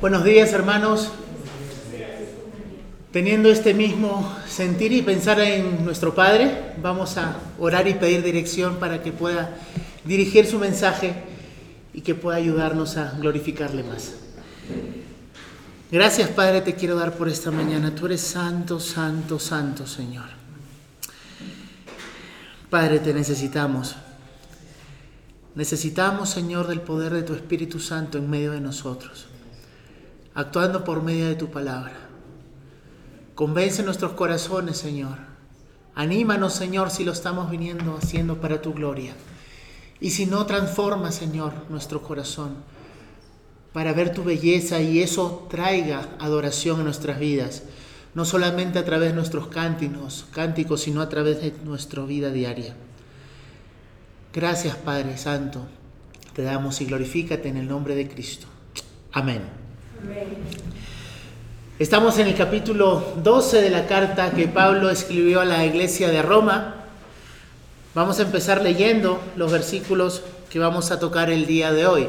Buenos días hermanos. Teniendo este mismo sentir y pensar en nuestro Padre, vamos a orar y pedir dirección para que pueda dirigir su mensaje y que pueda ayudarnos a glorificarle más. Gracias Padre te quiero dar por esta mañana. Tú eres santo, santo, santo Señor. Padre, te necesitamos. Necesitamos, Señor, del poder de tu Espíritu Santo en medio de nosotros, actuando por medio de tu palabra. Convence nuestros corazones, Señor. Anímanos, Señor, si lo estamos viniendo haciendo para tu gloria. Y si no, transforma, Señor, nuestro corazón para ver tu belleza y eso traiga adoración a nuestras vidas, no solamente a través de nuestros cánticos, cánticos, sino a través de nuestra vida diaria. Gracias, Padre Santo. Te damos y glorifícate en el nombre de Cristo. Amén. Estamos en el capítulo 12 de la carta que Pablo escribió a la iglesia de Roma. Vamos a empezar leyendo los versículos que vamos a tocar el día de hoy.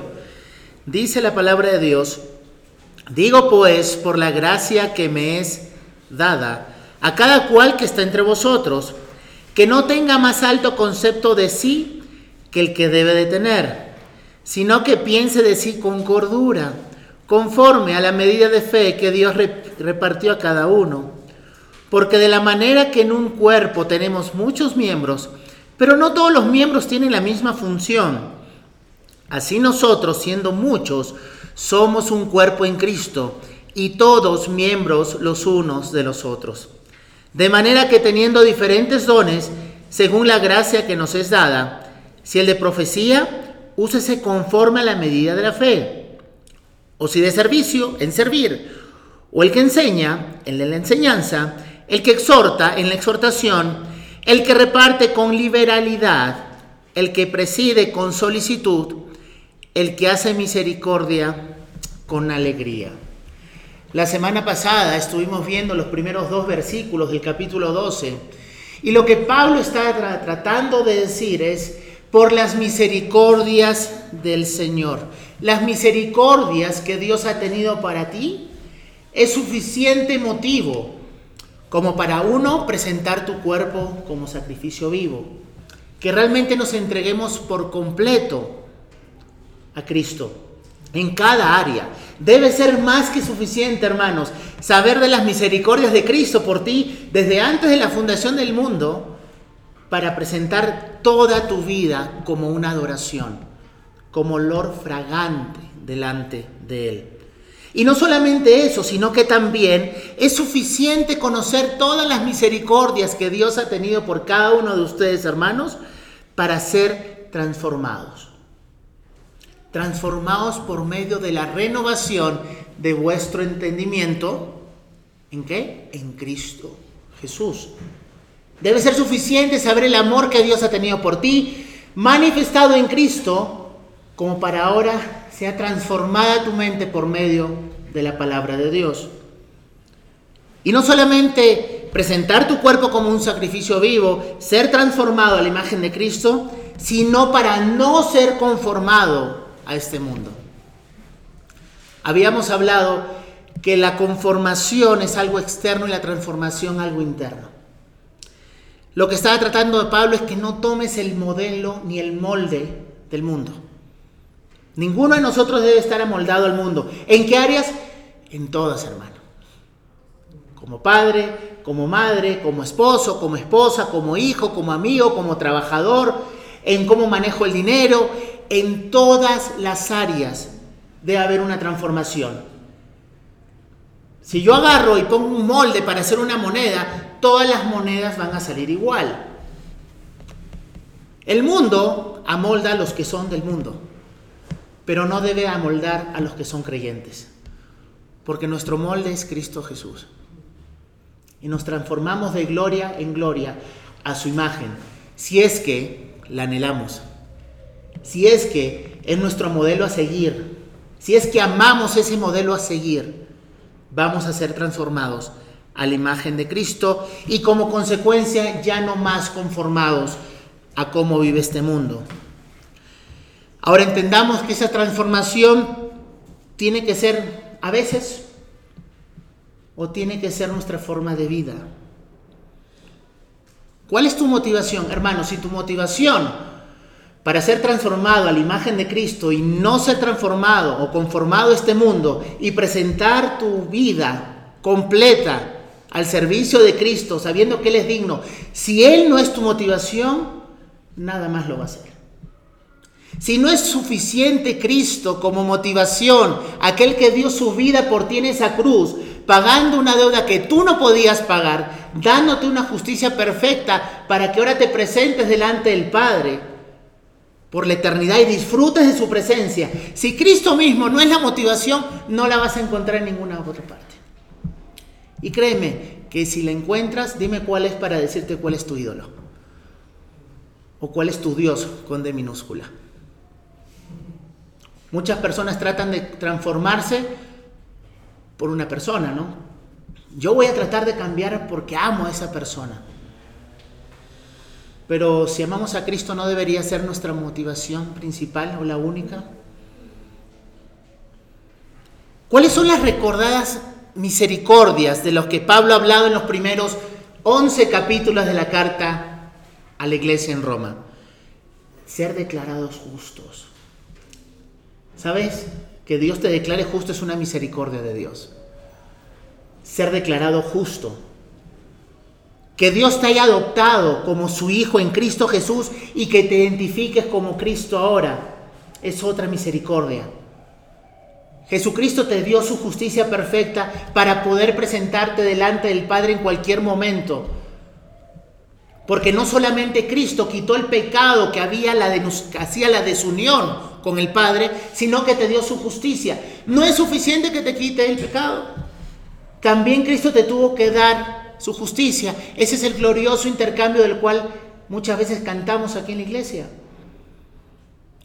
Dice la palabra de Dios, digo pues por la gracia que me es dada a cada cual que está entre vosotros, que no tenga más alto concepto de sí que el que debe de tener, sino que piense de sí con cordura conforme a la medida de fe que Dios repartió a cada uno. Porque de la manera que en un cuerpo tenemos muchos miembros, pero no todos los miembros tienen la misma función, así nosotros, siendo muchos, somos un cuerpo en Cristo y todos miembros los unos de los otros. De manera que teniendo diferentes dones, según la gracia que nos es dada, si el de profecía, úsese conforme a la medida de la fe o si de servicio, en servir, o el que enseña, en la enseñanza, el que exhorta, en la exhortación, el que reparte con liberalidad, el que preside con solicitud, el que hace misericordia con alegría. La semana pasada estuvimos viendo los primeros dos versículos del capítulo 12 y lo que Pablo está tratando de decir es, por las misericordias del Señor las misericordias que Dios ha tenido para ti, es suficiente motivo como para uno presentar tu cuerpo como sacrificio vivo. Que realmente nos entreguemos por completo a Cristo en cada área. Debe ser más que suficiente, hermanos, saber de las misericordias de Cristo por ti desde antes de la fundación del mundo para presentar toda tu vida como una adoración como olor fragante delante de Él. Y no solamente eso, sino que también es suficiente conocer todas las misericordias que Dios ha tenido por cada uno de ustedes, hermanos, para ser transformados. Transformados por medio de la renovación de vuestro entendimiento. ¿En qué? En Cristo Jesús. Debe ser suficiente saber el amor que Dios ha tenido por ti, manifestado en Cristo, como para ahora sea transformada tu mente por medio de la palabra de Dios. Y no solamente presentar tu cuerpo como un sacrificio vivo, ser transformado a la imagen de Cristo, sino para no ser conformado a este mundo. Habíamos hablado que la conformación es algo externo y la transformación algo interno. Lo que estaba tratando Pablo es que no tomes el modelo ni el molde del mundo. Ninguno de nosotros debe estar amoldado al mundo. ¿En qué áreas? En todas, hermano. Como padre, como madre, como esposo, como esposa, como hijo, como amigo, como trabajador, en cómo manejo el dinero, en todas las áreas debe haber una transformación. Si yo agarro y pongo un molde para hacer una moneda, todas las monedas van a salir igual. El mundo amolda a los que son del mundo pero no debe amoldar a los que son creyentes, porque nuestro molde es Cristo Jesús. Y nos transformamos de gloria en gloria a su imagen, si es que la anhelamos, si es que es nuestro modelo a seguir, si es que amamos ese modelo a seguir, vamos a ser transformados a la imagen de Cristo y como consecuencia ya no más conformados a cómo vive este mundo. Ahora entendamos que esa transformación tiene que ser a veces o tiene que ser nuestra forma de vida. ¿Cuál es tu motivación, hermano? Si tu motivación para ser transformado a la imagen de Cristo y no ser transformado o conformado a este mundo y presentar tu vida completa al servicio de Cristo, sabiendo que Él es digno, si Él no es tu motivación, nada más lo va a hacer. Si no es suficiente Cristo como motivación, aquel que dio su vida por ti en esa cruz, pagando una deuda que tú no podías pagar, dándote una justicia perfecta para que ahora te presentes delante del Padre por la eternidad y disfrutes de su presencia. Si Cristo mismo no es la motivación, no la vas a encontrar en ninguna otra parte. Y créeme que si la encuentras, dime cuál es para decirte cuál es tu ídolo. O cuál es tu Dios con D minúscula. Muchas personas tratan de transformarse por una persona, ¿no? Yo voy a tratar de cambiar porque amo a esa persona. Pero si amamos a Cristo no debería ser nuestra motivación principal o la única. ¿Cuáles son las recordadas misericordias de los que Pablo ha hablado en los primeros 11 capítulos de la carta a la iglesia en Roma? Ser declarados justos. ¿Sabes? Que Dios te declare justo es una misericordia de Dios. Ser declarado justo. Que Dios te haya adoptado como su Hijo en Cristo Jesús y que te identifiques como Cristo ahora es otra misericordia. Jesucristo te dio su justicia perfecta para poder presentarte delante del Padre en cualquier momento. Porque no solamente Cristo quitó el pecado que, había la hacía la desunión con el Padre, sino que te dio su justicia. No es suficiente que te quite el pecado. También Cristo te tuvo que dar su justicia. Ese es el glorioso intercambio del cual muchas veces cantamos aquí en la iglesia.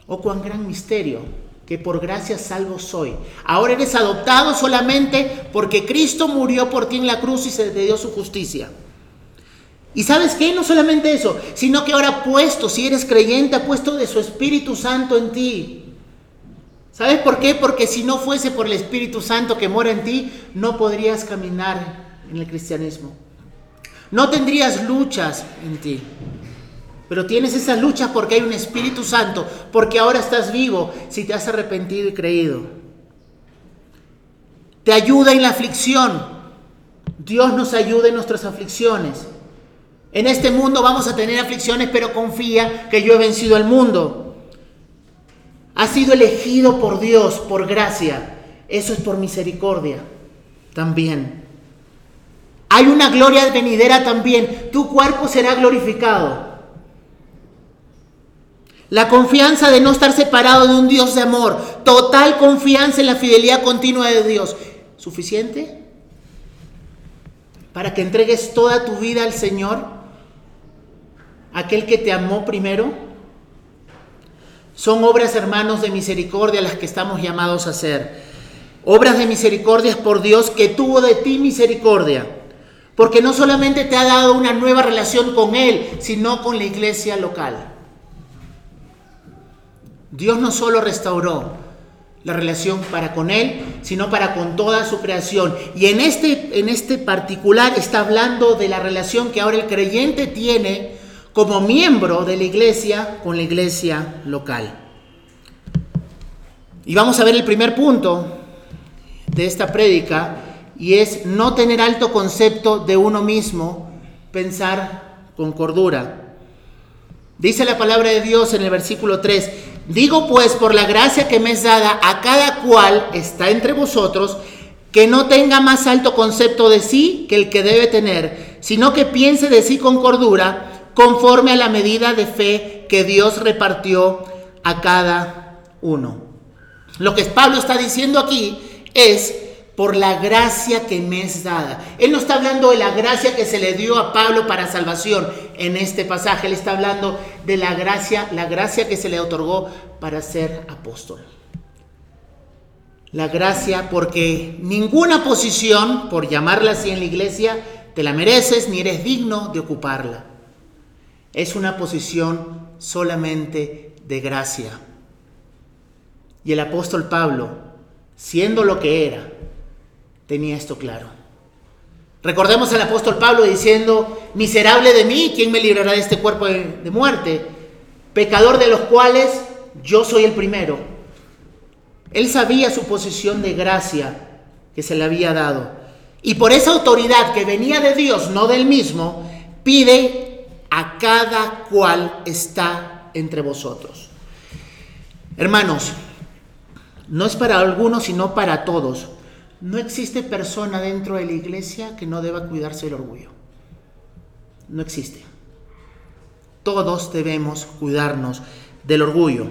Oh, cuán gran misterio que por gracia salvo soy. Ahora eres adoptado solamente porque Cristo murió por ti en la cruz y se te dio su justicia. Y sabes qué, no solamente eso, sino que ahora ha puesto, si eres creyente, ha puesto de su Espíritu Santo en ti. ¿Sabes por qué? Porque si no fuese por el Espíritu Santo que mora en ti, no podrías caminar en el cristianismo. No tendrías luchas en ti. Pero tienes esa lucha porque hay un Espíritu Santo, porque ahora estás vivo si te has arrepentido y creído. Te ayuda en la aflicción. Dios nos ayuda en nuestras aflicciones. En este mundo vamos a tener aflicciones, pero confía que yo he vencido al mundo. Has sido elegido por Dios, por gracia. Eso es por misericordia también. Hay una gloria venidera también. Tu cuerpo será glorificado. La confianza de no estar separado de un Dios de amor. Total confianza en la fidelidad continua de Dios. ¿Suficiente? Para que entregues toda tu vida al Señor. Aquel que te amó primero. Son obras, hermanos, de misericordia las que estamos llamados a hacer. Obras de misericordia por Dios que tuvo de ti misericordia. Porque no solamente te ha dado una nueva relación con Él, sino con la iglesia local. Dios no solo restauró la relación para con Él, sino para con toda su creación. Y en este, en este particular está hablando de la relación que ahora el creyente tiene como miembro de la iglesia con la iglesia local. Y vamos a ver el primer punto de esta prédica, y es no tener alto concepto de uno mismo, pensar con cordura. Dice la palabra de Dios en el versículo 3, Digo pues por la gracia que me es dada a cada cual está entre vosotros, que no tenga más alto concepto de sí que el que debe tener, sino que piense de sí con cordura, conforme a la medida de fe que Dios repartió a cada uno. Lo que Pablo está diciendo aquí es por la gracia que me es dada. Él no está hablando de la gracia que se le dio a Pablo para salvación en este pasaje, él está hablando de la gracia, la gracia que se le otorgó para ser apóstol. La gracia porque ninguna posición, por llamarla así en la iglesia, te la mereces ni eres digno de ocuparla. Es una posición solamente de gracia. Y el apóstol Pablo, siendo lo que era, tenía esto claro. Recordemos al apóstol Pablo diciendo, miserable de mí, ¿quién me librará de este cuerpo de, muerte? Pecador de los cuales yo soy el primero. Él sabía su posición de gracia que se le había dado. Y por esa autoridad que venía de Dios, no del mismo, pide a cada cual está entre vosotros. Hermanos, no es para algunos, sino para todos. No existe persona dentro de la iglesia que no deba cuidarse del orgullo. No existe. Todos debemos cuidarnos del orgullo.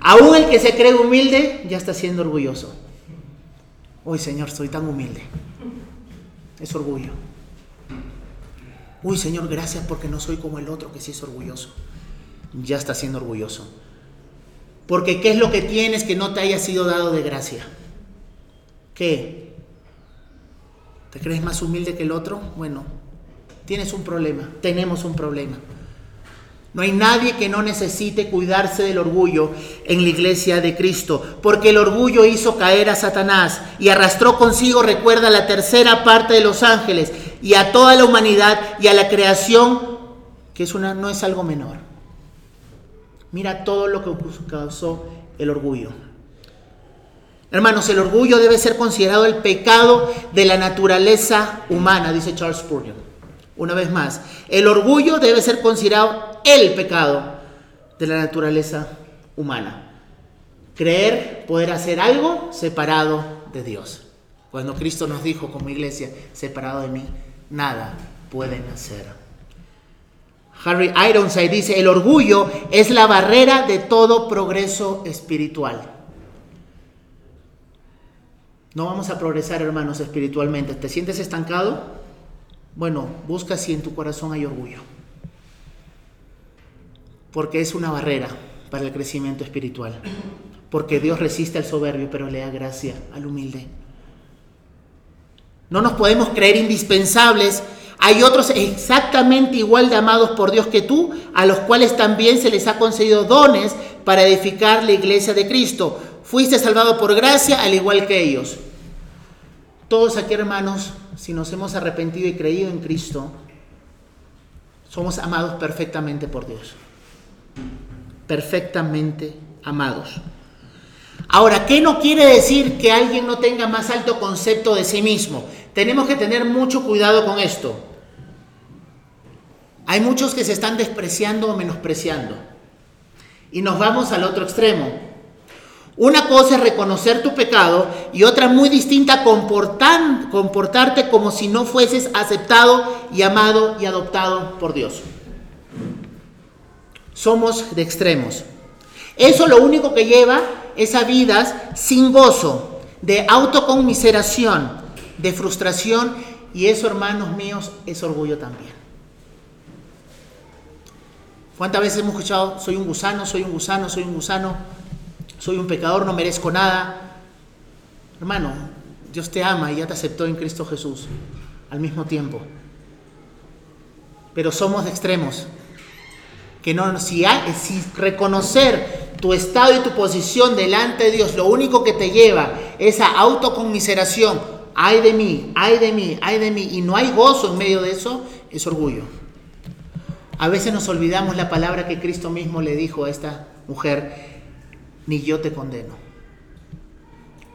Aún el que se cree humilde ya está siendo orgulloso. Hoy, Señor, soy tan humilde. Es orgullo. Uy, Señor, gracias porque no soy como el otro que sí es orgulloso. Ya está siendo orgulloso. Porque ¿qué es lo que tienes que no te haya sido dado de gracia? ¿Qué? ¿Te crees más humilde que el otro? Bueno, tienes un problema, tenemos un problema. No hay nadie que no necesite cuidarse del orgullo en la iglesia de Cristo, porque el orgullo hizo caer a Satanás y arrastró consigo, recuerda, la tercera parte de los ángeles y a toda la humanidad y a la creación, que es una, no es algo menor. Mira todo lo que causó el orgullo. Hermanos, el orgullo debe ser considerado el pecado de la naturaleza humana, dice Charles Spurgeon. Una vez más, el orgullo debe ser considerado el pecado de la naturaleza humana. Creer poder hacer algo separado de Dios. Cuando Cristo nos dijo como iglesia, separado de mí, nada pueden hacer. Harry Ironside dice, el orgullo es la barrera de todo progreso espiritual. No vamos a progresar, hermanos, espiritualmente. ¿Te sientes estancado? Bueno, busca si en tu corazón hay orgullo. Porque es una barrera para el crecimiento espiritual. Porque Dios resiste al soberbio, pero le da gracia al humilde. No nos podemos creer indispensables hay otros exactamente igual de amados por Dios que tú, a los cuales también se les ha concedido dones para edificar la iglesia de Cristo. Fuiste salvado por gracia al igual que ellos. Todos aquí, hermanos, si nos hemos arrepentido y creído en Cristo, somos amados perfectamente por Dios. Perfectamente amados. Ahora, ¿qué no quiere decir que alguien no tenga más alto concepto de sí mismo? Tenemos que tener mucho cuidado con esto. Hay muchos que se están despreciando o menospreciando. Y nos vamos al otro extremo. Una cosa es reconocer tu pecado y otra muy distinta comportarte como si no fueses aceptado y amado y adoptado por Dios. Somos de extremos. Eso lo único que lleva es a vidas sin gozo, de autoconmiseración, de frustración y eso, hermanos míos, es orgullo también. ¿Cuántas veces hemos escuchado, soy un gusano, soy un gusano, soy un gusano, soy un pecador, no merezco nada? Hermano, Dios te ama y ya te aceptó en Cristo Jesús al mismo tiempo. Pero somos de extremos. Que no, si, si reconocer tu estado y tu posición delante de Dios, lo único que te lleva es a autoconmiseración, ay de mí, ay de mí, ay de mí, y no hay gozo en medio de eso, es orgullo. A veces nos olvidamos la palabra que Cristo mismo le dijo a esta mujer, ni yo te condeno.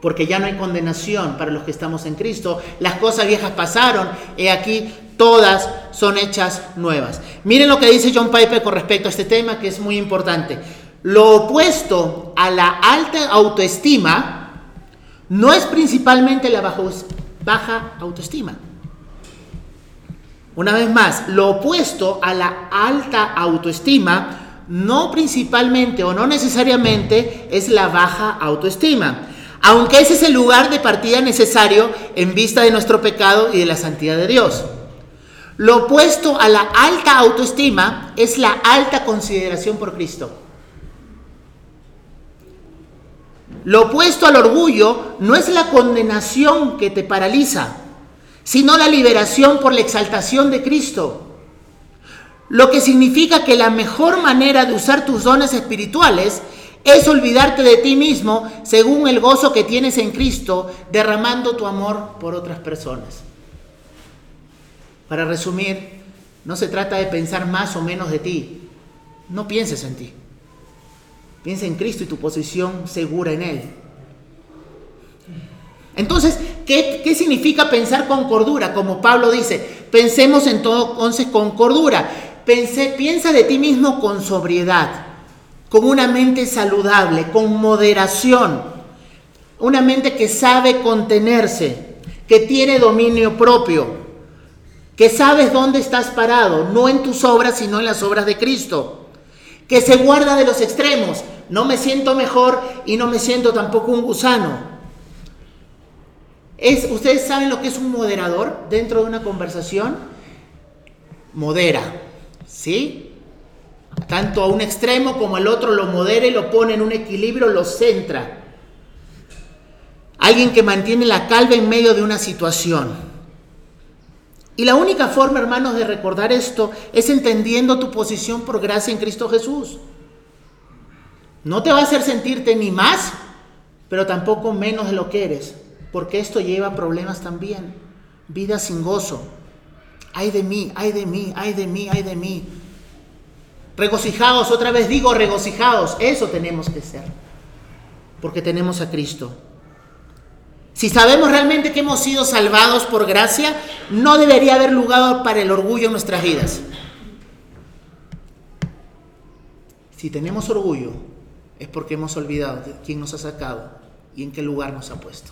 Porque ya no hay condenación para los que estamos en Cristo. Las cosas viejas pasaron. He aquí, todas son hechas nuevas. Miren lo que dice John Piper con respecto a este tema, que es muy importante. Lo opuesto a la alta autoestima no es principalmente la baja autoestima. Una vez más, lo opuesto a la alta autoestima no principalmente o no necesariamente es la baja autoestima, aunque ese es el lugar de partida necesario en vista de nuestro pecado y de la santidad de Dios. Lo opuesto a la alta autoestima es la alta consideración por Cristo. Lo opuesto al orgullo no es la condenación que te paraliza, sino la liberación por la exaltación de Cristo. Lo que significa que la mejor manera de usar tus dones espirituales es olvidarte de ti mismo según el gozo que tienes en Cristo, derramando tu amor por otras personas. Para resumir, no se trata de pensar más o menos de ti. No pienses en ti. Piensa en Cristo y tu posición segura en Él. Entonces, ¿qué, significa pensar con cordura? Como Pablo dice, pensemos entonces con cordura. piensa de ti mismo con sobriedad, con una mente saludable, con moderación, una mente que sabe contenerse, que tiene dominio propio, que sabes dónde estás parado, no en tus obras, sino en las obras de Cristo, que se guarda de los extremos, no me siento mejor y no me siento tampoco un gusano ¿Ustedes saben lo que es un moderador dentro de una conversación? Modera, ¿sí? Tanto a un extremo como al otro lo modera y lo pone en un equilibrio, lo centra. Alguien que mantiene la calma en medio de una situación. Y la única forma, hermanos, de recordar esto es entendiendo tu posición por gracia en Cristo Jesús. No te va a hacer sentirte ni más, pero tampoco menos de lo que eres porque esto lleva problemas también. Vida sin gozo. Ay de mí, ay de mí, ay de mí, ay de mí. Regocijados, otra vez digo regocijados, eso tenemos que ser, porque tenemos a Cristo. Si sabemos realmente que hemos sido salvados por gracia, no debería haber lugar para el orgullo en nuestras vidas. Si tenemos orgullo, es porque hemos olvidado quién nos ha sacado y en qué lugar nos ha puesto.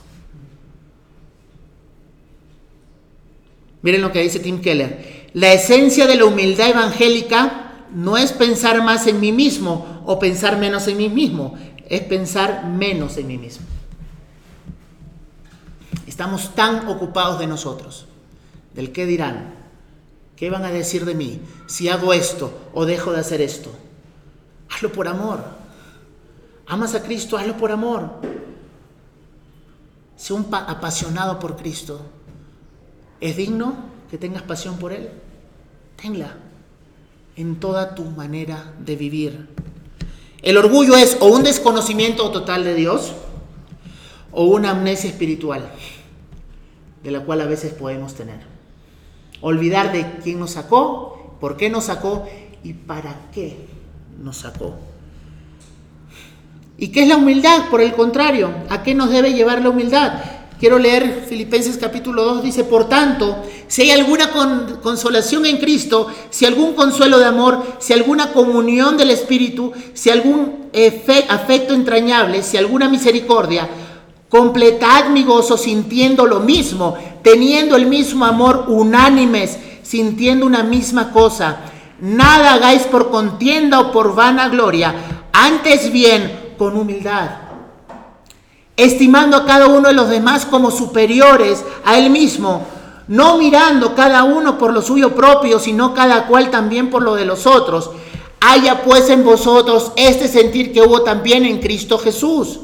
Miren lo que dice Tim Keller. La esencia de la humildad evangélica no es pensar más en mí mismo o pensar menos en mí mismo, es pensar menos en mí mismo. Estamos tan ocupados de nosotros, del qué dirán, qué van a decir de mí si hago esto o dejo de hacer esto. Hazlo por amor. Amas a Cristo, hazlo por amor. Sé un apasionado por Cristo. ¿Es digno que tengas pasión por Él? Tenla en toda tu manera de vivir. El orgullo es o un desconocimiento total de Dios o una amnesia espiritual, de la cual a veces podemos tener. Olvidar de quién nos sacó, por qué nos sacó y para qué nos sacó. ¿Y qué es la humildad? Por el contrario, ¿a qué nos debe llevar la humildad? Quiero leer Filipenses capítulo 2, dice, por tanto, si hay alguna consolación en Cristo, si algún consuelo de amor, si alguna comunión del Espíritu, si algún afecto entrañable, si alguna misericordia, completad mi gozo sintiendo lo mismo, teniendo el mismo amor unánimes, sintiendo una misma cosa. Nada hagáis por contienda o por vana gloria, antes bien con humildad estimando a cada uno de los demás como superiores a él mismo, no mirando cada uno por lo suyo propio, sino cada cual también por lo de los otros. Haya pues en vosotros este sentir que hubo también en Cristo Jesús,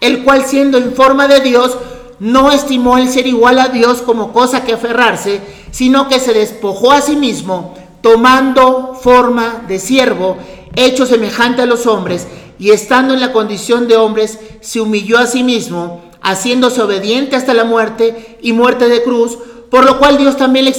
el cual siendo en forma de Dios, no estimó el ser igual a Dios como cosa que aferrarse, sino que se despojó a sí mismo, tomando forma de siervo, hecho semejante a los hombres, y estando en la condición de hombres, se humilló a sí mismo, haciéndose obediente hasta la muerte y muerte de cruz, por lo cual Dios también le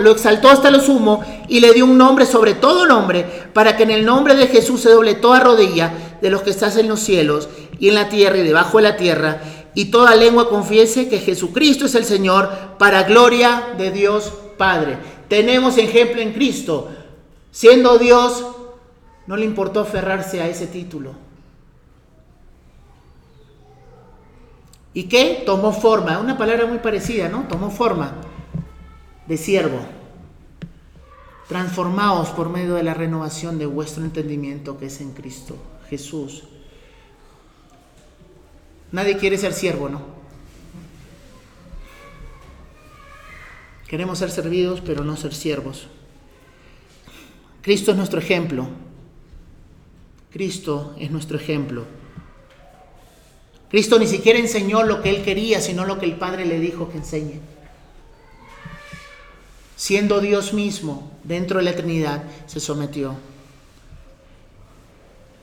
lo exaltó hasta lo sumo y le dio un nombre sobre todo nombre, para que en el nombre de Jesús se doble toda rodilla de los que estás en los cielos y en la tierra y debajo de la tierra, y toda lengua confiese que Jesucristo es el Señor, para gloria de Dios Padre. Tenemos ejemplo en Cristo. Siendo Dios, no le importó aferrarse a ese título. ¿Y qué? Tomó forma, una palabra muy parecida, ¿no? Tomó forma de siervo. Transformaos por medio de la renovación de vuestro entendimiento que es en Cristo Jesús. Nadie quiere ser siervo, ¿no? Queremos ser servidos, pero no ser siervos. Cristo es nuestro ejemplo. Cristo es nuestro ejemplo. Cristo ni siquiera enseñó lo que él quería, sino lo que el Padre le dijo que enseñe. Siendo Dios mismo dentro de la eternidad, se sometió.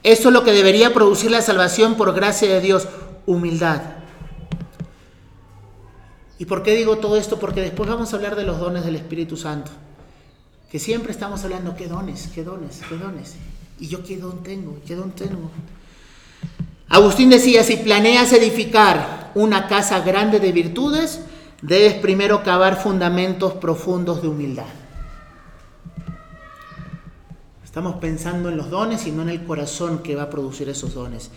Eso es lo que debería producir la salvación por gracia de Dios, humildad. ¿Y por qué digo todo esto? Porque después vamos a hablar de los dones del Espíritu Santo. Que siempre estamos hablando, ¿qué dones? ¿Qué dones? ¿Qué dones? ¿Y yo qué don tengo? ¿Qué don tengo? Agustín decía, si planeas edificar una casa grande de virtudes, debes primero cavar fundamentos profundos de humildad. Estamos pensando en los dones y no en el corazón que va a producir esos dones.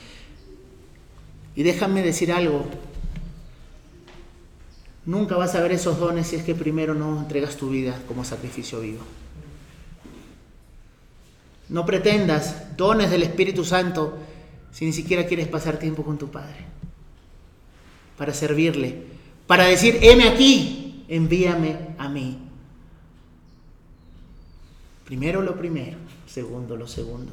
Y déjame decir algo, nunca vas a ver esos dones si es que primero no entregas tu vida como sacrificio vivo. No pretendas dones del Espíritu Santo si ni siquiera quieres pasar tiempo con tu Padre, para servirle, para decir, heme aquí, envíame a mí. Primero lo primero, segundo lo segundo.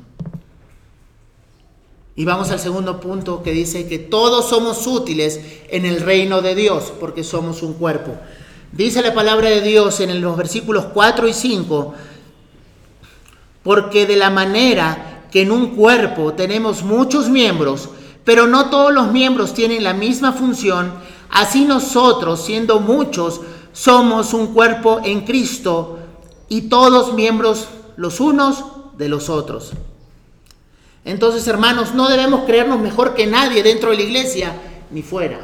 Y vamos al segundo punto que dice que todos somos útiles en el reino de Dios porque somos un cuerpo. Dice la palabra de Dios en los versículos 4 y 5, porque de la manera que en un cuerpo tenemos muchos miembros, pero no todos los miembros tienen la misma función, así nosotros, siendo muchos, somos un cuerpo en Cristo y todos miembros los unos de los otros. Entonces, hermanos, no debemos creernos mejor que nadie dentro de la iglesia ni fuera,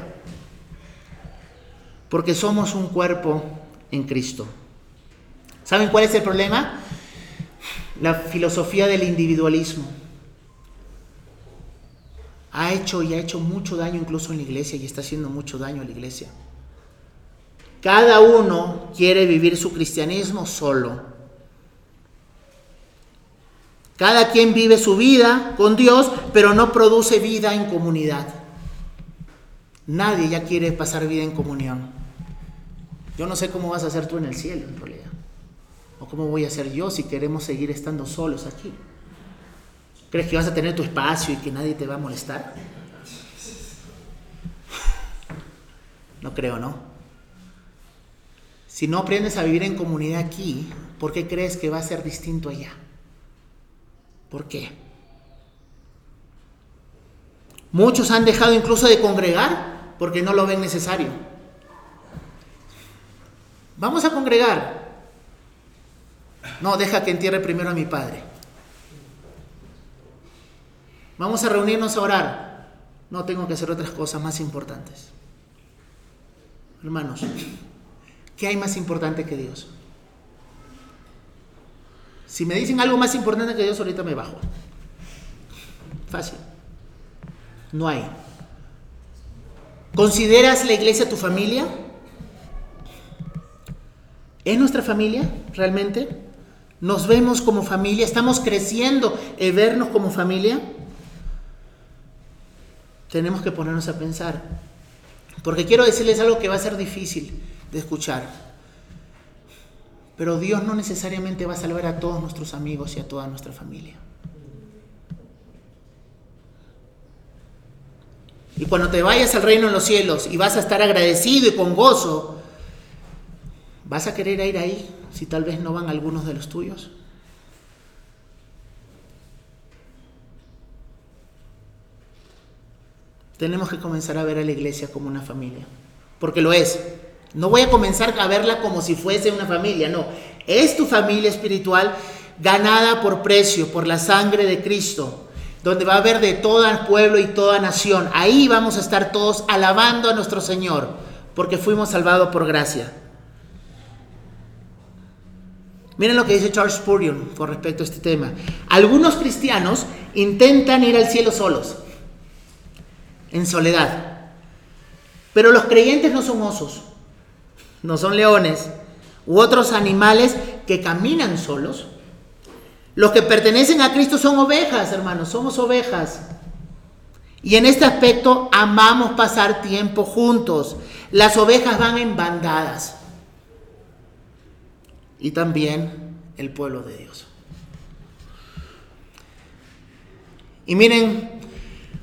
porque somos un cuerpo en Cristo. ¿Saben cuál es el problema? La filosofía del individualismo ha hecho y ha hecho mucho daño incluso en la iglesia y está haciendo mucho daño a la iglesia. Cada uno quiere vivir su cristianismo solo. Cada quien vive su vida con Dios, pero no produce vida en comunidad. Nadie ya quiere pasar vida en comunión. Yo no sé cómo vas a hacer tú en el cielo, en realidad. O cómo voy a hacer yo si queremos seguir estando solos aquí. ¿Crees que vas a tener tu espacio y que nadie te va a molestar? No creo, ¿no? Si no aprendes a vivir en comunidad aquí, ¿por qué crees que va a ser distinto allá? ¿Por qué? Muchos han dejado incluso de congregar porque no lo ven necesario. Vamos a congregar. No, deja que entierre primero a mi padre. Vamos a reunirnos a orar. No tengo que hacer otras cosas más importantes. Hermanos, ¿qué hay más importante que Dios? Si me dicen algo más importante que Dios, ahorita me bajo. Fácil. No hay. ¿Consideras la iglesia tu familia? ¿Es nuestra familia realmente? ¿Nos vemos como familia? ¿Estamos creciendo en vernos como familia? Tenemos que ponernos a pensar. Porque quiero decirles algo que va a ser difícil de escuchar. Pero Dios no necesariamente va a salvar a todos nuestros amigos y a toda nuestra familia. Y cuando te vayas al reino en los cielos y vas a estar agradecido y con gozo, ¿vas a querer ir ahí si tal vez no van algunos de los tuyos? Tenemos que comenzar a ver a la iglesia como una familia, porque lo es. No voy a comenzar a verla como si fuese una familia, no. Es tu familia espiritual ganada por precio, por la sangre de Cristo, donde va a haber de todo pueblo y toda nación. Ahí vamos a estar todos alabando a nuestro Señor, porque fuimos salvados por gracia. Miren lo que dice Charles Spurgeon con respecto a este tema. Algunos cristianos intentan ir al cielo solos, en soledad. Pero los creyentes no son osos no son leones, u otros animales que caminan solos. Los que pertenecen a Cristo son ovejas, hermanos, somos ovejas. Y en este aspecto amamos pasar tiempo juntos. Las ovejas van en bandadas. Y también el pueblo de Dios. Y miren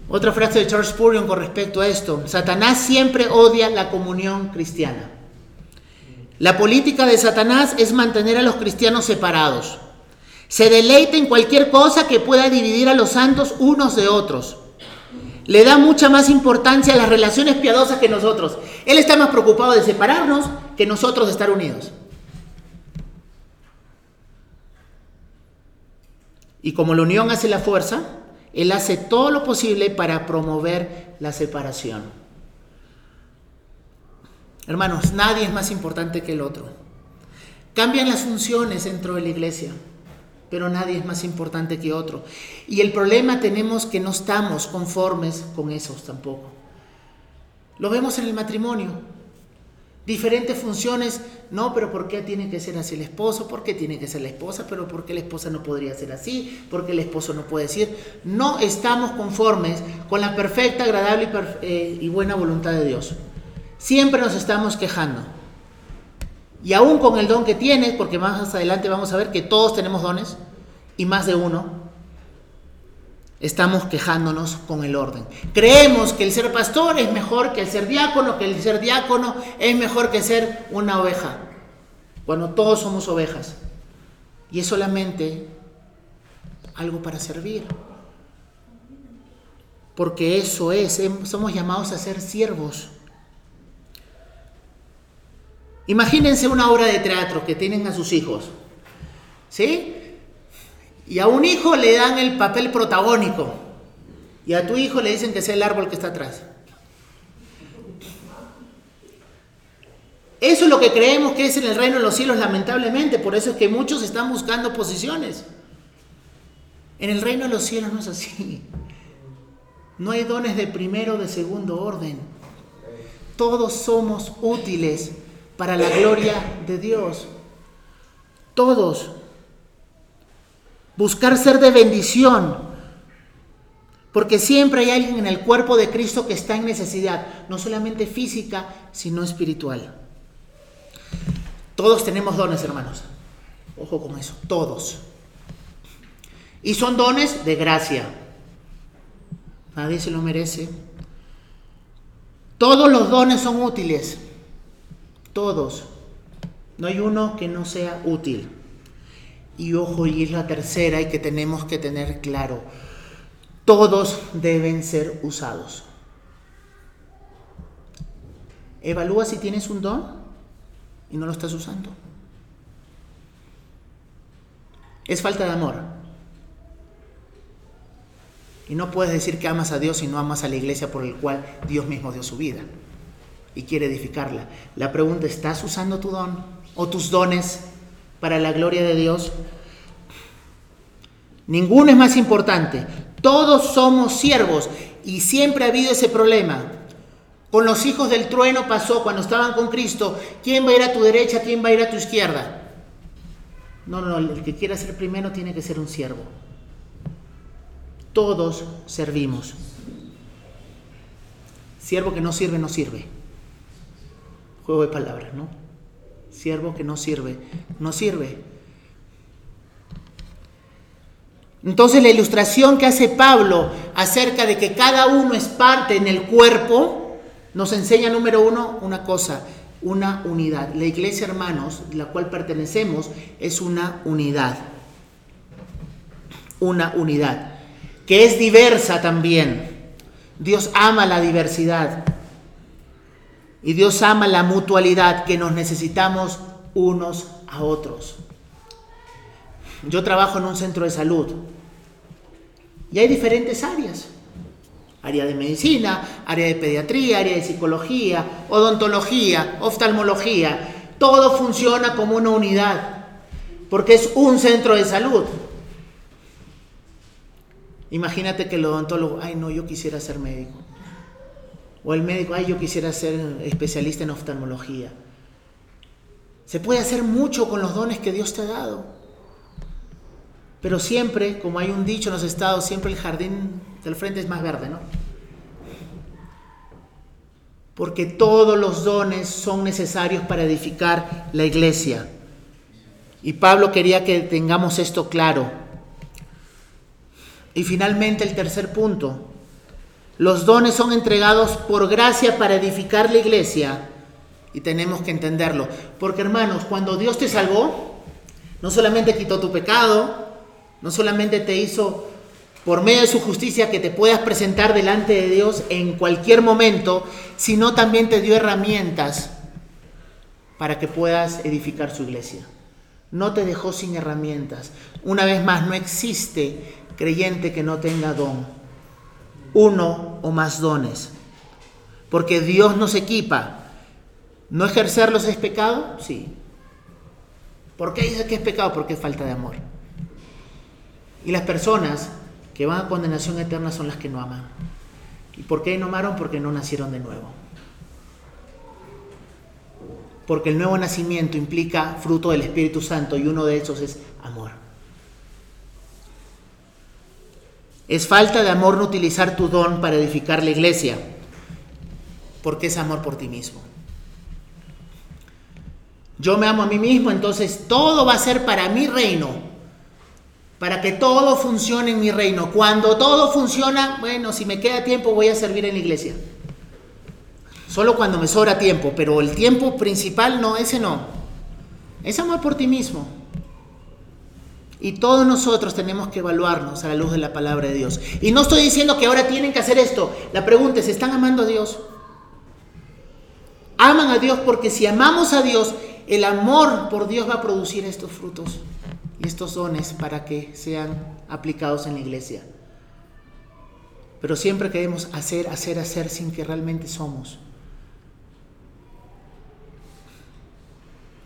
otra frase de Charles Spurgeon con respecto a esto. Satanás siempre odia la comunión cristiana. La política de Satanás es mantener a los cristianos separados. Se deleita en cualquier cosa que pueda dividir a los santos unos de otros. Le da mucha más importancia a las relaciones piadosas que nosotros. Él está más preocupado de separarnos que nosotros de estar unidos. Y como la unión hace la fuerza, Él hace todo lo posible para promover la separación. Hermanos, nadie es más importante que el otro. Cambian las funciones dentro de la iglesia, pero nadie es más importante que otro. Y el problema tenemos que no estamos conformes con esos tampoco. Lo vemos en el matrimonio diferentes funciones. No, pero ¿por qué tiene que ser así el esposo? ¿Por qué tiene que ser la esposa? ¿Pero por qué la esposa no podría ser así? ¿Por qué el esposo no puede decir? No estamos conformes con la perfecta, agradable y, eh, y buena voluntad de Dios. Siempre nos estamos quejando. Y aún con el don que tienes, porque más adelante vamos a ver que todos tenemos dones, y más de uno, estamos quejándonos con el orden. Creemos que el ser pastor es mejor que el ser diácono, que el ser diácono es mejor que ser una oveja, cuando todos somos ovejas. Y es solamente algo para servir. Porque eso es, somos llamados a ser siervos. Imagínense una obra de teatro que tienen a sus hijos. ¿Sí? Y a un hijo le dan el papel protagónico. Y a tu hijo le dicen que sea el árbol que está atrás. Eso es lo que creemos que es en el reino de los cielos, lamentablemente. Por eso es que muchos están buscando posiciones. En el reino de los cielos no es así. No hay dones de primero o de segundo orden. Todos somos útiles para la gloria de Dios. Todos buscar ser de bendición, porque siempre hay alguien en el cuerpo de Cristo que está en necesidad, no solamente física, sino espiritual. Todos tenemos dones, hermanos. Ojo con eso, todos. Y son dones de gracia. Nadie se lo merece. Todos los dones son útiles. Todos. No hay uno que no sea útil. Y ojo, y es la tercera y que tenemos que tener claro. Todos deben ser usados. Evalúa si tienes un don y no lo estás usando. Es falta de amor. Y no puedes decir que amas a Dios si no amas a la iglesia por el cual Dios mismo dio su vida y quiere edificarla. La pregunta, ¿estás usando tu don o tus dones para la gloria de Dios? Ninguno es más importante. Todos somos siervos y siempre ha habido ese problema. Con los hijos del trueno pasó cuando estaban con Cristo. ¿Quién va a ir a tu derecha? ¿Quién va a ir a tu izquierda? No, no, el que quiera ser primero tiene que ser un siervo. Todos servimos. Siervo que no sirve, no sirve. Juego de palabras, ¿no? Siervo que no sirve, no sirve. Entonces la ilustración que hace Pablo acerca de que cada uno es parte en el cuerpo, nos enseña número uno una cosa, una unidad. La iglesia, hermanos, la cual pertenecemos, es una unidad. Una unidad, que es diversa también. Dios ama la diversidad. Y Dios ama la mutualidad que nos necesitamos unos a otros. Yo trabajo en un centro de salud y hay diferentes áreas. Área de medicina, área de pediatría, área de psicología, odontología, oftalmología. Todo funciona como una unidad porque es un centro de salud. Imagínate que el odontólogo, ay no, yo quisiera ser médico. O el médico, ay, yo quisiera ser especialista en oftalmología. Se puede hacer mucho con los dones que Dios te ha dado. Pero siempre, como hay un dicho en los estados, siempre el jardín del frente es más verde, ¿no? Porque todos los dones son necesarios para edificar la iglesia. Y Pablo quería que tengamos esto claro. Y finalmente el tercer punto. Los dones son entregados por gracia para edificar la iglesia. Y tenemos que entenderlo. Porque hermanos, cuando Dios te salvó, no solamente quitó tu pecado, No solamente te hizo por medio de su justicia que te puedas presentar delante de Dios en cualquier momento, sino también te dio herramientas para que puedas edificar su iglesia. No te dejó sin herramientas. Una vez más, no existe creyente que no tenga don. Uno o más dones. Porque Dios nos equipa. ¿No ejercerlos es pecado? Sí. ¿Por qué dice que es pecado? Porque es falta de amor. Y las personas que van a condenación eterna son las que no aman. ¿Y por qué no amaron? Porque no nacieron de nuevo. Porque el nuevo nacimiento implica fruto del Espíritu Santo y uno de esos es amor. Es falta de amor no utilizar tu don para edificar la iglesia, porque es amor por ti mismo. Yo me amo a mí mismo, entonces todo va a ser para mi reino, para que todo funcione en mi reino. Cuando todo funciona, bueno, si me queda tiempo voy a servir en la iglesia. Solo cuando me sobra tiempo, pero el tiempo principal no, ese no. Es amor por ti mismo. Y todos nosotros tenemos que evaluarnos a la luz de la palabra de Dios. Y no estoy diciendo que ahora tienen que hacer esto. La pregunta es, ¿están amando a Dios? Aman a Dios porque si amamos a Dios, el amor por Dios va a producir estos frutos y estos dones para que sean aplicados en la iglesia. Pero siempre queremos hacer, hacer, hacer sin que realmente somos.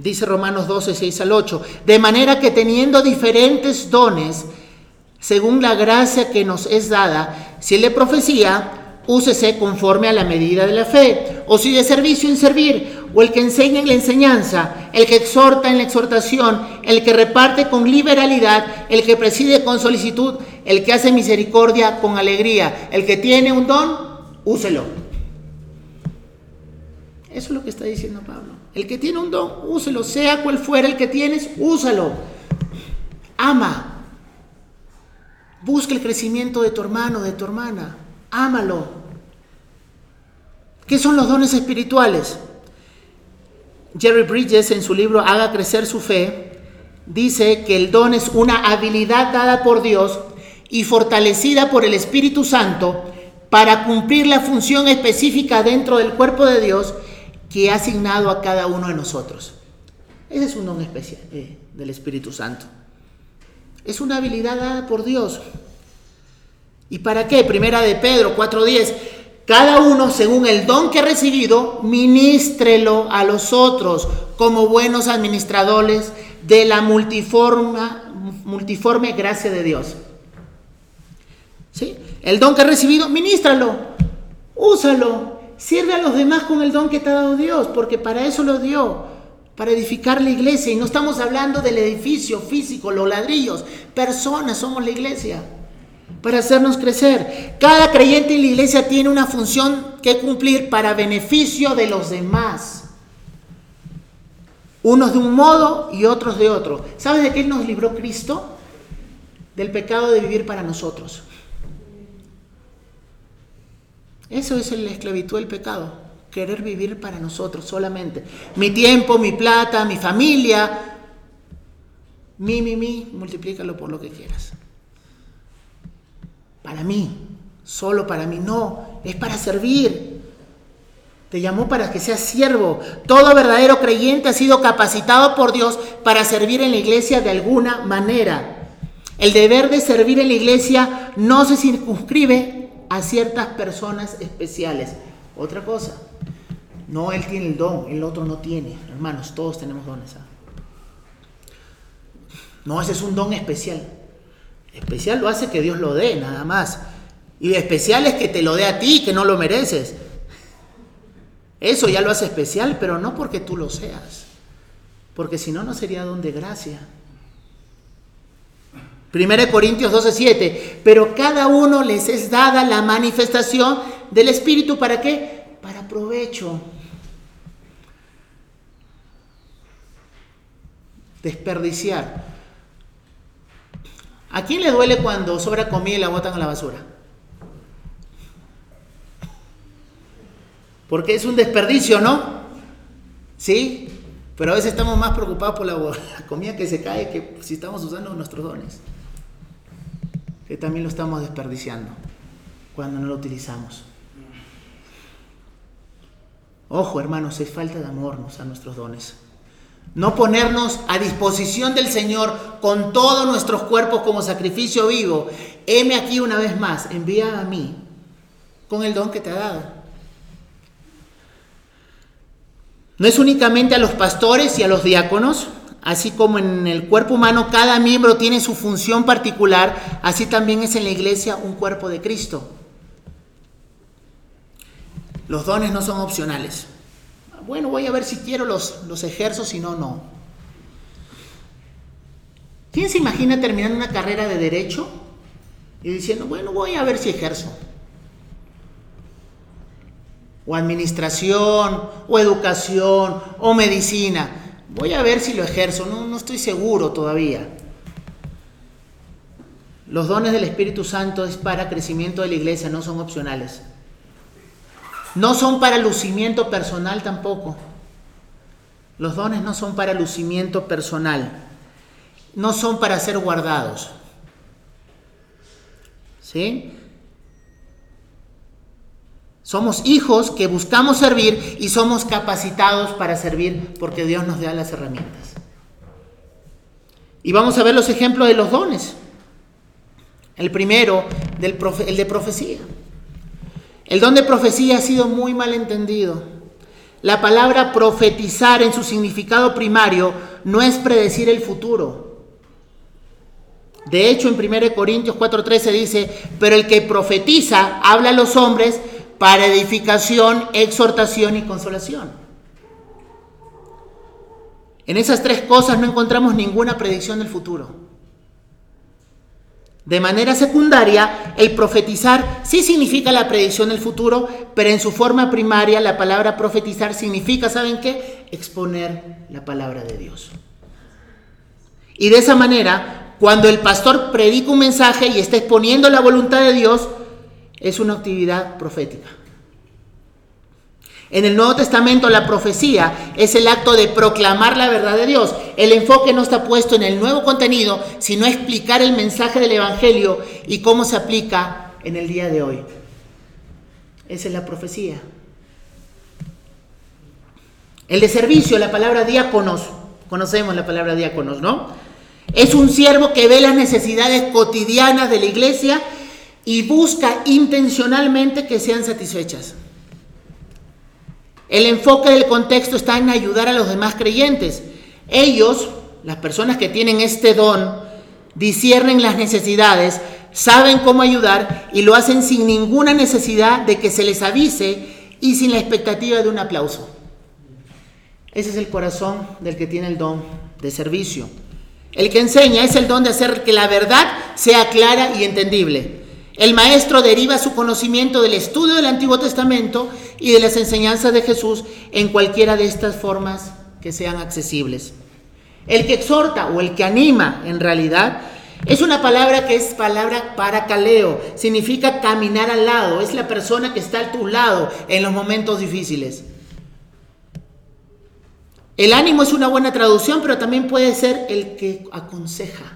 Dice Romanos 12, 6 al 8. De manera que teniendo diferentes dones, según la gracia que nos es dada, si él de profecía, úsese conforme a la medida de la fe, o si de servicio en servir, o el que enseña en la enseñanza, el que exhorta en la exhortación, el que reparte con liberalidad, el que preside con solicitud, el que hace misericordia con alegría, el que tiene un don, úselo. Eso es lo que está diciendo Pablo. El que tiene un don, úselo. Sea cual fuera el que tienes, úsalo. Ama. Busca el crecimiento de tu hermano, de tu hermana. Ámalo. ¿Qué son los dones espirituales? Jerry Bridges en su libro Haga crecer su fe dice que el don es una habilidad dada por Dios y fortalecida por el Espíritu Santo para cumplir la función específica dentro del cuerpo de Dios que ha asignado a cada uno de nosotros. Ese es un don especial eh, del Espíritu Santo. Es una habilidad dada por Dios. ¿Y para qué? Primera de Pedro 4.10. Cada uno, según el don que ha recibido, ministrelo a los otros como buenos administradores de la multiforme gracia de Dios. ¿Sí? El don que ha recibido, ministralo, úsalo, sirve a los demás con el don que te ha dado Dios, porque para eso lo dio, para edificar la iglesia. Y no estamos hablando del edificio físico, los ladrillos, personas somos la iglesia para hacernos crecer. Cada creyente en la iglesia tiene una función que cumplir para beneficio de los demás. Unos de un modo y otros de otro. ¿Sabes de qué nos libró Cristo? Del pecado de vivir para nosotros. Eso es la esclavitud del pecado. Querer vivir para nosotros solamente. Mi tiempo, mi plata, mi familia. Mi, mi, mi. Multiplícalo por lo que quieras para mí, solo para mí. No, es para servir. Te llamó para que seas siervo. Todo verdadero creyente ha sido capacitado por Dios para servir en la iglesia de alguna manera. El deber de servir en la iglesia no se circunscribe a ciertas personas especiales. Otra cosa, no él tiene el don, el otro no tiene. Hermanos, todos tenemos dones. ¿ah? No, ese es un don especial. Especial lo hace que Dios lo dé, nada más. Y especial es que te lo dé a ti, que no lo mereces. Eso ya lo hace especial, pero no porque tú lo seas. Porque si no, no sería don de gracia. 1 Corintios 12:7. Pero cada uno les es dada la manifestación del Espíritu. ¿Para qué? Para provecho. Desperdiciar. ¿A quién le duele cuando sobra comida y la botan a la basura? Porque es un desperdicio, ¿no? ¿Sí? Pero a veces estamos más preocupados por la, comida que se cae que si estamos usando nuestros dones. Que también lo estamos desperdiciando cuando no lo utilizamos. Ojo, hermanos, es falta de amornos a nuestros dones. No ponernos a disposición del Señor con todos nuestros cuerpos como sacrificio vivo. Heme aquí una vez más, envía a mí con el don que te ha dado. No es únicamente a los pastores y a los diáconos, así como en el cuerpo humano cada miembro tiene su función particular, así también es en la iglesia un cuerpo de Cristo. Los dones no son opcionales. Bueno, voy a ver si quiero los, los ejerzo, si no, no. ¿Quién se imagina terminando una carrera de derecho y diciendo, bueno, voy a ver si ejerzo? O administración, o educación, o medicina. Voy a ver si lo ejerzo, no, no estoy seguro todavía. Los dones del Espíritu Santo es para crecimiento de la iglesia, no son opcionales. No son para lucimiento personal tampoco. Los dones no son para lucimiento personal. No son para ser guardados. ¿Sí? Somos hijos que buscamos servir y somos capacitados para servir porque Dios nos da las herramientas. Y vamos a ver los ejemplos de los dones. El primero, del el de profecía. El don de profecía ha sido muy mal entendido. La palabra profetizar en su significado primario no es predecir el futuro. De hecho, en 1 Corintios 4:13 dice, pero el que profetiza habla a los hombres para edificación, exhortación y consolación. En esas tres cosas no encontramos ninguna predicción del futuro. De manera secundaria, el profetizar sí significa la predicción del futuro, pero en su forma primaria la palabra profetizar significa, ¿saben qué? Exponer la palabra de Dios. Y de esa manera, cuando el pastor predica un mensaje y está exponiendo la voluntad de Dios, es una actividad profética. En el Nuevo Testamento la profecía es el acto de proclamar la verdad de Dios. El enfoque no está puesto en el nuevo contenido, sino explicar el mensaje del Evangelio y cómo se aplica en el día de hoy. Esa es la profecía. El de servicio, la palabra diáconos, conocemos la palabra diáconos, ¿no? Es un siervo que ve las necesidades cotidianas de la iglesia y busca intencionalmente que sean satisfechas. El enfoque del contexto está en ayudar a los demás creyentes. Ellos, las personas que tienen este don, disciernen las necesidades, saben cómo ayudar y lo hacen sin ninguna necesidad de que se les avise y sin la expectativa de un aplauso. Ese es el corazón del que tiene el don de servicio. El que enseña es el don de hacer que la verdad sea clara y entendible. El maestro deriva su conocimiento del estudio del Antiguo Testamento y de las enseñanzas de Jesús en cualquiera de estas formas que sean accesibles. El que exhorta o el que anima, en realidad, es una palabra que es palabra para caleo, significa caminar al lado, es la persona que está a tu lado en los momentos difíciles. El ánimo es una buena traducción, pero también puede ser el que aconseja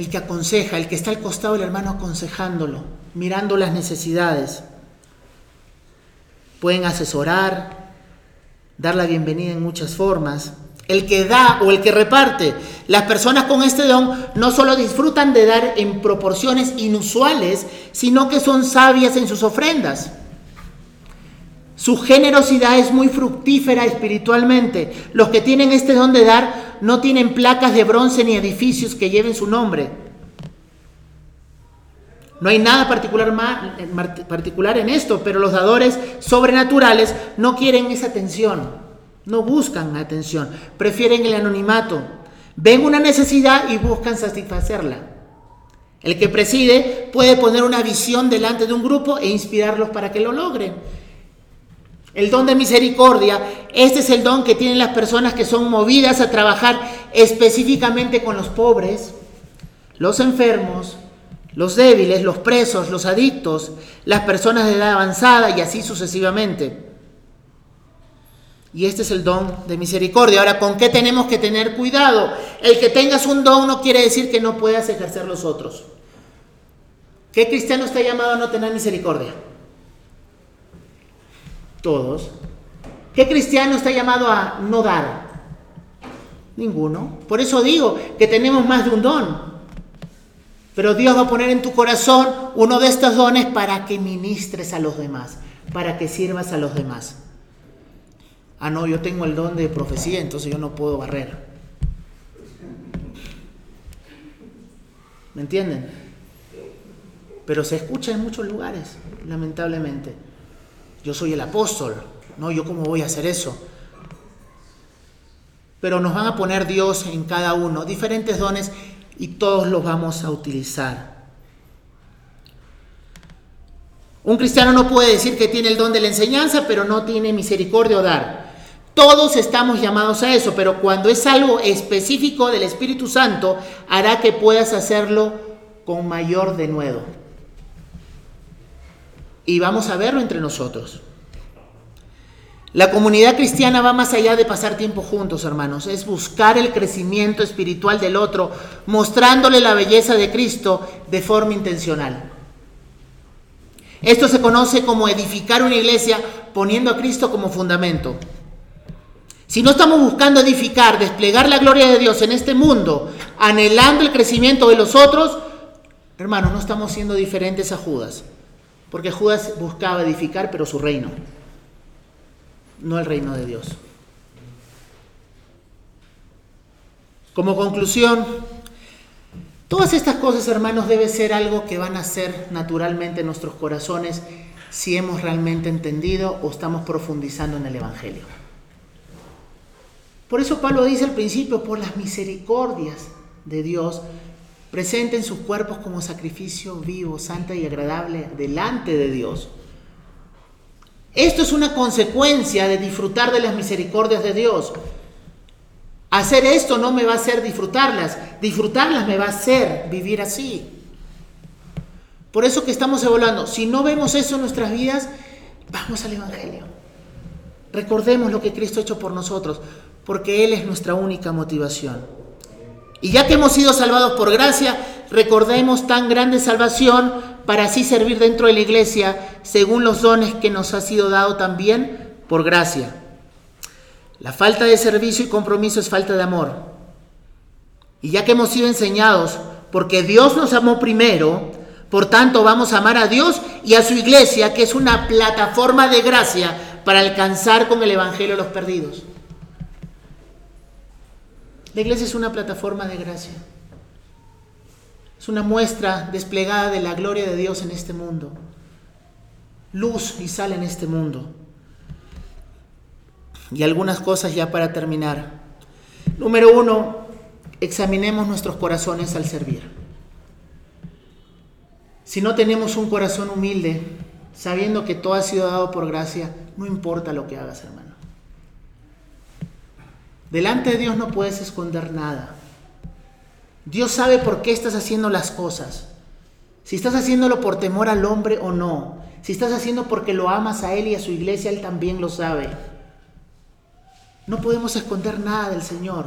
el que aconseja, el que está al costado del hermano aconsejándolo, mirando las necesidades. Pueden asesorar, dar la bienvenida en muchas formas. El que da o el que reparte. Las personas con este don no solo disfrutan de dar en proporciones inusuales, sino que son sabias en sus ofrendas. Su generosidad es muy fructífera espiritualmente. Los que tienen este don de dar no tienen placas de bronce ni edificios que lleven su nombre. No hay nada particular, particular en esto, pero los dadores sobrenaturales no quieren esa atención, no buscan atención, prefieren el anonimato, ven una necesidad y buscan satisfacerla. El que preside puede poner una visión delante de un grupo e inspirarlos para que lo logren. El don de misericordia, este es el don que tienen las personas que son movidas a trabajar específicamente con los pobres, los enfermos, los débiles, los presos, los adictos, las personas de edad avanzada y así sucesivamente. Y este es el don de misericordia. Ahora, ¿con qué tenemos que tener cuidado? El que tengas un don no quiere decir que no puedas ejercer los otros. ¿Qué cristiano está llamado a no tener misericordia? Todos. ¿Qué cristiano está llamado a no dar? Ninguno. Por eso digo que tenemos más de un don. Pero Dios va a poner en tu corazón uno de estos dones para que ministres a los demás, para que sirvas a los demás. Ah, no, yo tengo el don de profecía, entonces yo no puedo barrer. ¿Me entienden? Pero se escucha en muchos lugares, lamentablemente. Yo soy el apóstol, no, yo cómo voy a hacer eso. Pero nos van a poner Dios en cada uno, diferentes dones y todos los vamos a utilizar. Un cristiano no puede decir que tiene el don de la enseñanza, pero no tiene misericordia o dar. Todos estamos llamados a eso, pero cuando es algo específico del Espíritu Santo, hará que puedas hacerlo con mayor denuedo. Y vamos a verlo entre nosotros. La comunidad cristiana va más allá de pasar tiempo juntos, hermanos. Es buscar el crecimiento espiritual del otro, mostrándole la belleza de Cristo de forma intencional. Esto se conoce como edificar una iglesia poniendo a Cristo como fundamento. Si no estamos buscando edificar, desplegar la gloria de Dios en este mundo, anhelando el crecimiento de los otros, hermanos, no estamos siendo diferentes a Judas. Porque Judas buscaba edificar, pero su reino no el reino de Dios. Como conclusión, todas estas cosas, hermanos, debe ser algo que van a ser naturalmente en nuestros corazones si hemos realmente entendido o estamos profundizando en el Evangelio. Por eso Pablo dice al principio, por las misericordias de Dios, presenten sus cuerpos como sacrificio vivo, santo y agradable delante de Dios esto es una consecuencia de disfrutar de las misericordias de Dios. Hacer esto no me va a hacer disfrutarlas, disfrutarlas me va a hacer vivir así. Por eso que estamos evaluando, si no vemos eso en nuestras vidas, vamos al Evangelio. Recordemos lo que Cristo ha hecho por nosotros, porque Él es nuestra única motivación. Y ya que hemos sido salvados por gracia, recordemos tan grande salvación para así servir dentro de la iglesia según los dones que nos ha sido dado también por gracia. La falta de servicio y compromiso es falta de amor. Y ya que hemos sido enseñados, porque Dios nos amó primero, por tanto vamos a amar a Dios y a su iglesia, que es una plataforma de gracia para alcanzar con el Evangelio a los perdidos. La iglesia es una plataforma de gracia. Es una muestra desplegada de la gloria de Dios en este mundo. Luz y sal en este mundo. Y algunas cosas ya para terminar. Número uno, examinemos nuestros corazones al servir. Si no tenemos un corazón humilde, sabiendo que todo ha sido dado por gracia, no importa lo que hagas, hermano. Delante de Dios no puedes esconder nada. Dios sabe por qué estás haciendo las cosas. Si estás haciéndolo por temor al hombre o no. Si estás haciendo porque lo amas a Él y a su iglesia, Él también lo sabe. No podemos esconder nada del Señor.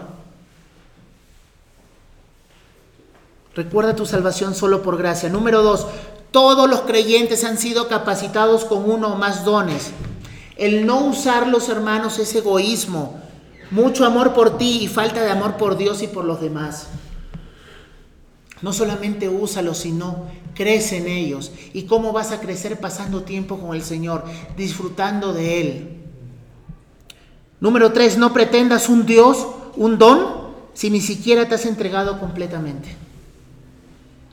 Recuerda tu salvación solo por gracia. Número dos, todos los creyentes han sido capacitados con uno o más dones. El no usarlos, hermanos, es egoísmo. Mucho amor por ti y falta de amor por Dios y por los demás. No solamente úsalos, sino crece en ellos. ¿Y cómo vas a crecer pasando tiempo con el Señor, disfrutando de Él? Número tres, no pretendas un Dios, un don, si ni siquiera te has entregado completamente.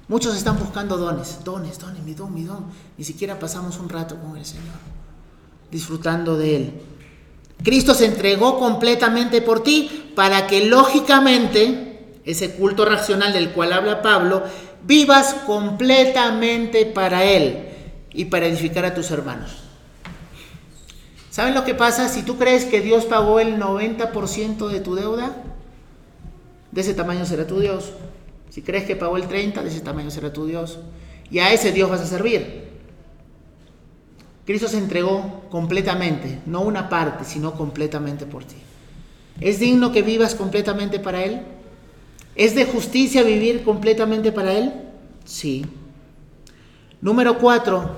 Muchos están buscando dones, dones, dones, mi don, mi don. Ni siquiera pasamos un rato con el Señor, disfrutando de Él. Cristo se entregó completamente por ti para que lógicamente ese culto racional del cual habla Pablo, vivas completamente para Él y para edificar a tus hermanos. ¿Saben lo que pasa? Si tú crees que Dios pagó el 90% de tu deuda, de ese tamaño será tu Dios. Si crees que pagó el 30%, de ese tamaño será tu Dios. Y a ese Dios vas a servir. Cristo se entregó completamente, no una parte, sino completamente por ti. ¿Es digno que vivas completamente para Él? ¿Es de justicia vivir completamente para Él? Sí. Número cuatro,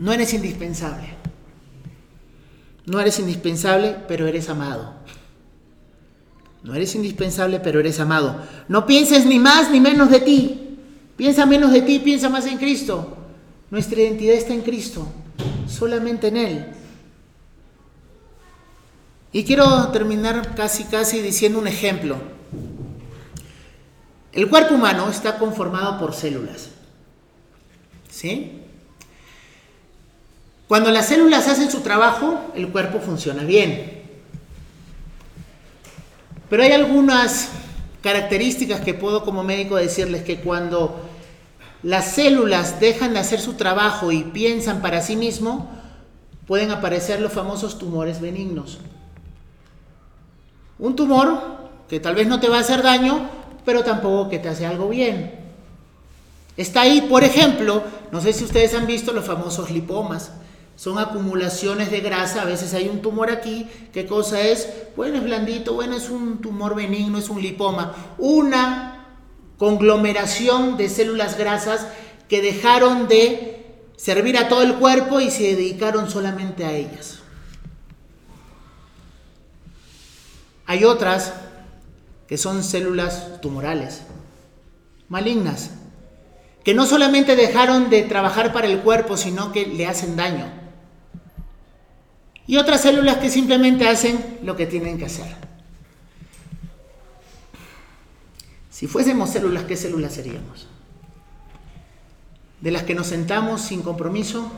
no eres indispensable. No eres indispensable, pero eres amado. No eres indispensable, pero eres amado. No pienses ni más ni menos de ti. Piensa menos de ti, piensa más en Cristo. Nuestra identidad está en Cristo, solamente en Él. Y quiero terminar casi, casi diciendo un ejemplo. El cuerpo humano está conformado por células. ¿Sí? Cuando las células hacen su trabajo, el cuerpo funciona bien. Pero hay algunas características que puedo como médico decirles que cuando las células dejan de hacer su trabajo y piensan para sí mismo, pueden aparecer los famosos tumores benignos. Un tumor que tal vez no te va a hacer daño, pero tampoco que te hace algo bien. Está ahí, por ejemplo, no sé si ustedes han visto los famosos lipomas. Son acumulaciones de grasa, a veces hay un tumor aquí. ¿Qué cosa es? Bueno, es blandito, bueno, es un tumor benigno, es un lipoma. Una conglomeración de células grasas que dejaron de servir a todo el cuerpo y se dedicaron solamente a ellas. Hay otras que son células tumorales, malignas, que no solamente dejaron de trabajar para el cuerpo, sino que le hacen daño y otras células que simplemente hacen lo que tienen que hacer. Si fuésemos células, ¿qué células seríamos? De las que nos sentamos sin compromiso,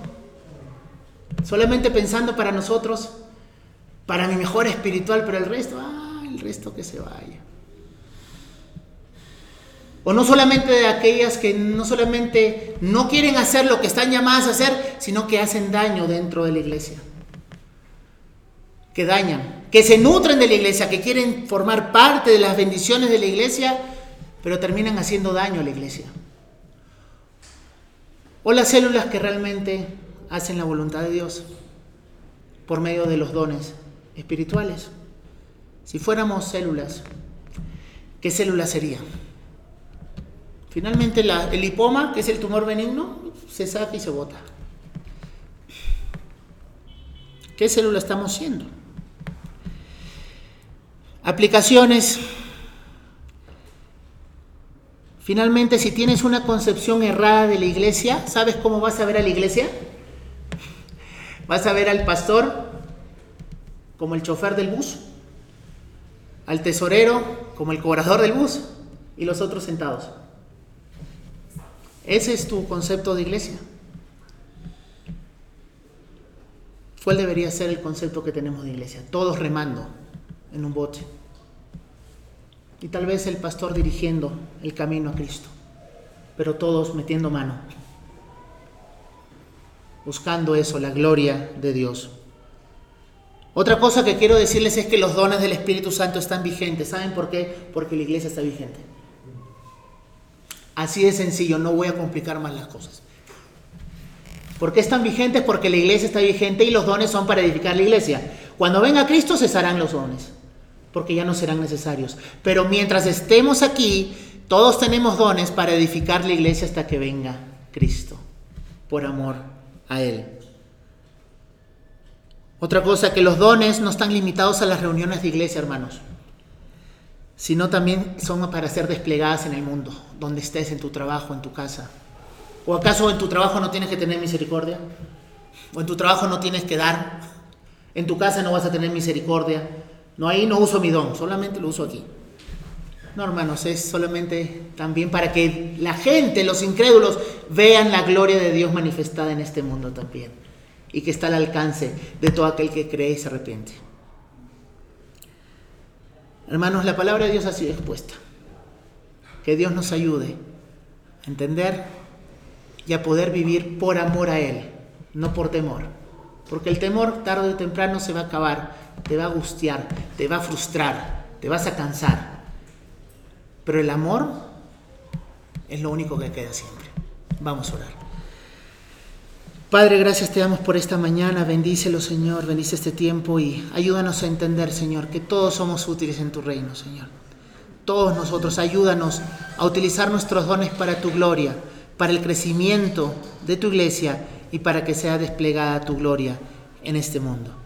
solamente pensando para nosotros, para mi mejor espiritual, pero el resto, ah, el resto que se vaya. O no solamente de aquellas que no solamente no quieren hacer lo que están llamadas a hacer, sino que hacen daño dentro de la iglesia que dañan, que se nutren de la iglesia, que quieren formar parte de las bendiciones de la iglesia, pero terminan haciendo daño a la iglesia. O las células que realmente hacen la voluntad de Dios por medio de los dones espirituales. Si fuéramos células, ¿qué célula sería? Finalmente el lipoma, que es el tumor benigno, se saca y se bota. ¿Qué célula estamos siendo? Aplicaciones. Finalmente, si tienes una concepción errada de la iglesia, ¿sabes cómo vas a ver a la iglesia? Vas a ver al pastor como el chofer del bus, al tesorero como el cobrador del bus y los otros sentados. Ese es tu concepto de iglesia. ¿Cuál debería ser el concepto que tenemos de iglesia? Todos remando en un bote. Y tal vez el pastor dirigiendo el camino a Cristo, pero todos metiendo mano, buscando eso, la gloria de Dios. Otra cosa que quiero decirles es que los dones del Espíritu Santo están vigentes. ¿Saben por qué? Porque la iglesia está vigente. Así de sencillo, no voy a complicar más las cosas. ¿Por qué están vigentes? Porque la iglesia está vigente y los dones son para edificar la iglesia. Cuando venga Cristo cesarán los dones porque ya no serán necesarios. Pero mientras estemos aquí, todos tenemos dones para edificar la iglesia hasta que venga Cristo, por amor a Él. Otra cosa, que los dones no están limitados a las reuniones de iglesia, hermanos, sino también son para ser desplegadas en el mundo, donde estés, en tu trabajo, en tu casa. ¿O acaso en tu trabajo no tienes que tener misericordia? ¿O en tu trabajo no tienes que dar? ¿En tu casa no vas a tener misericordia? No, ahí no uso mi don, solamente lo uso aquí. No, hermanos, es solamente también para que la gente, los incrédulos, vean la gloria de Dios manifestada en este mundo también. Y que está al alcance de todo aquel que cree y se arrepiente. Hermanos, la palabra de Dios ha sido expuesta. Que Dios nos ayude a entender y a poder vivir por amor a Él, no por temor. Porque el temor tarde o temprano se va a acabar te va a angustiar, te va a frustrar, te vas a cansar. Pero el amor es lo único que queda siempre. Vamos a orar. Padre, gracias te damos por esta mañana. Bendícelo, Señor. Bendice este tiempo y ayúdanos a entender, Señor, que todos somos útiles en tu reino, Señor. Todos nosotros, ayúdanos a utilizar nuestros dones para tu gloria, para el crecimiento de tu iglesia y para que sea desplegada tu gloria en este mundo.